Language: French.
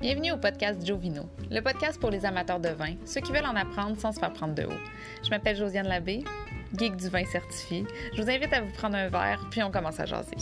Bienvenue au podcast Jovino, le podcast pour les amateurs de vin, ceux qui veulent en apprendre sans se faire prendre de haut. Je m'appelle Josiane Labbé, geek du vin certifié. Je vous invite à vous prendre un verre, puis on commence à jaser.